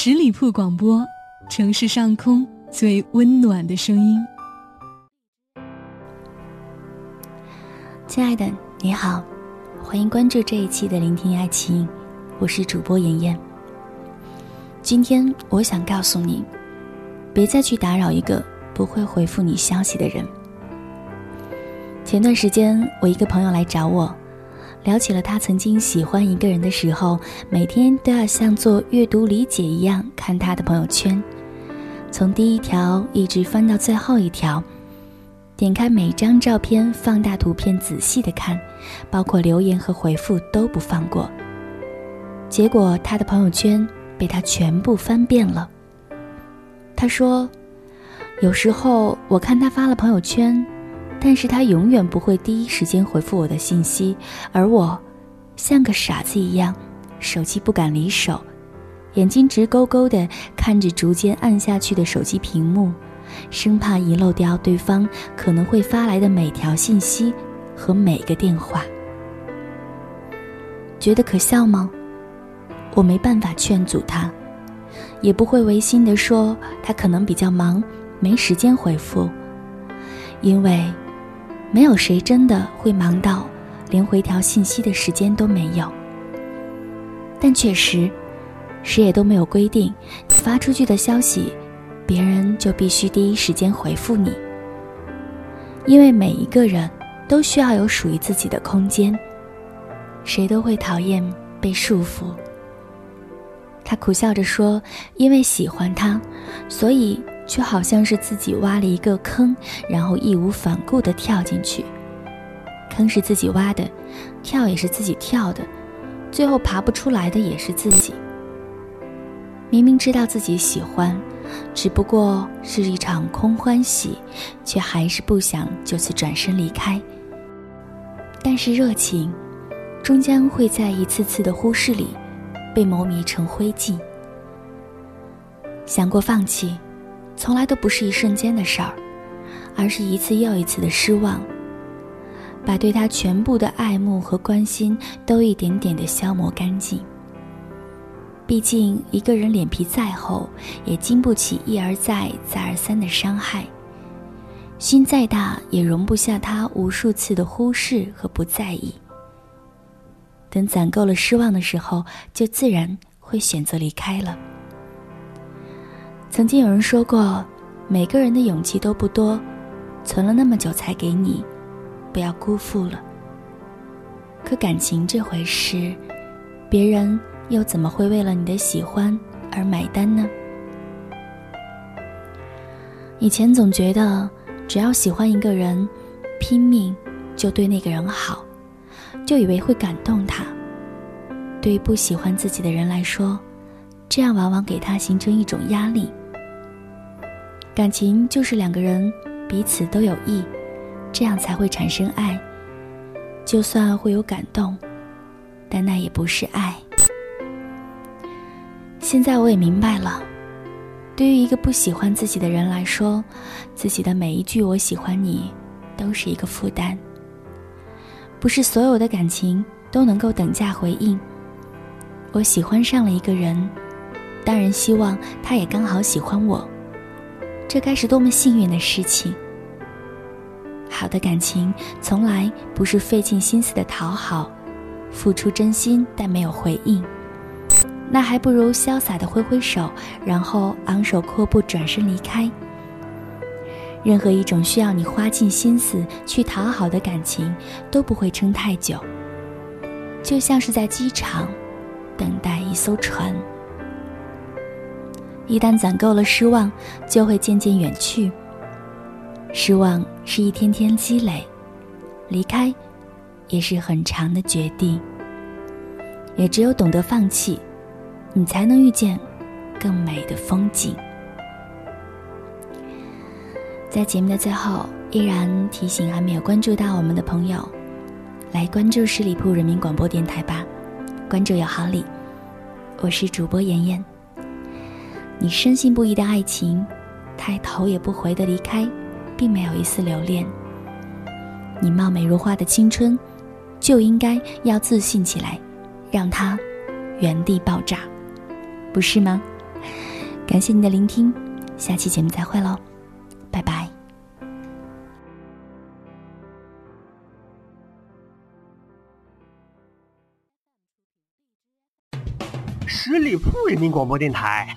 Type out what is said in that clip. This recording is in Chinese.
十里铺广播，城市上空最温暖的声音。亲爱的，你好，欢迎关注这一期的《聆听爱情》，我是主播妍妍。今天我想告诉你，别再去打扰一个不会回复你消息的人。前段时间，我一个朋友来找我。聊起了他曾经喜欢一个人的时候，每天都要像做阅读理解一样看他的朋友圈，从第一条一直翻到最后一条，点开每张照片，放大图片，仔细的看，包括留言和回复都不放过。结果他的朋友圈被他全部翻遍了。他说：“有时候我看他发了朋友圈。”但是他永远不会第一时间回复我的信息，而我，像个傻子一样，手机不敢离手，眼睛直勾勾的看着逐渐暗下去的手机屏幕，生怕遗漏掉对方可能会发来的每条信息和每个电话。觉得可笑吗？我没办法劝阻他，也不会违心的说他可能比较忙，没时间回复，因为。没有谁真的会忙到连回条信息的时间都没有，但确实，谁也都没有规定发出去的消息，别人就必须第一时间回复你。因为每一个人都需要有属于自己的空间，谁都会讨厌被束缚。他苦笑着说：“因为喜欢他，所以。”却好像是自己挖了一个坑，然后义无反顾地跳进去。坑是自己挖的，跳也是自己跳的，最后爬不出来的也是自己。明明知道自己喜欢，只不过是一场空欢喜，却还是不想就此转身离开。但是热情，终将会在一次次的忽视里，被磨灭成灰烬。想过放弃。从来都不是一瞬间的事儿，而是一次又一次的失望，把对他全部的爱慕和关心都一点点的消磨干净。毕竟一个人脸皮再厚，也经不起一而再、再而三的伤害；心再大，也容不下他无数次的忽视和不在意。等攒够了失望的时候，就自然会选择离开了。曾经有人说过，每个人的勇气都不多，存了那么久才给你，不要辜负了。可感情这回事，别人又怎么会为了你的喜欢而买单呢？以前总觉得，只要喜欢一个人，拼命就对那个人好，就以为会感动他。对于不喜欢自己的人来说，这样往往给他形成一种压力。感情就是两个人彼此都有意，这样才会产生爱。就算会有感动，但那也不是爱。现在我也明白了，对于一个不喜欢自己的人来说，自己的每一句“我喜欢你”都是一个负担。不是所有的感情都能够等价回应。我喜欢上了一个人，当然希望他也刚好喜欢我。这该是多么幸运的事情！好的感情从来不是费尽心思的讨好，付出真心但没有回应，那还不如潇洒的挥挥手，然后昂首阔步转身离开。任何一种需要你花尽心思去讨好的感情都不会撑太久，就像是在机场等待一艘船。一旦攒够了失望，就会渐渐远去。失望是一天天积累，离开，也是很长的决定。也只有懂得放弃，你才能遇见更美的风景。在节目的最后，依然提醒还没有关注到我们的朋友，来关注十里铺人民广播电台吧，关注有好礼。我是主播妍妍。你深信不疑的爱情，他头也不回的离开，并没有一丝留恋。你貌美如花的青春，就应该要自信起来，让它原地爆炸，不是吗？感谢你的聆听，下期节目再会喽，拜拜。十里铺人民广播电台，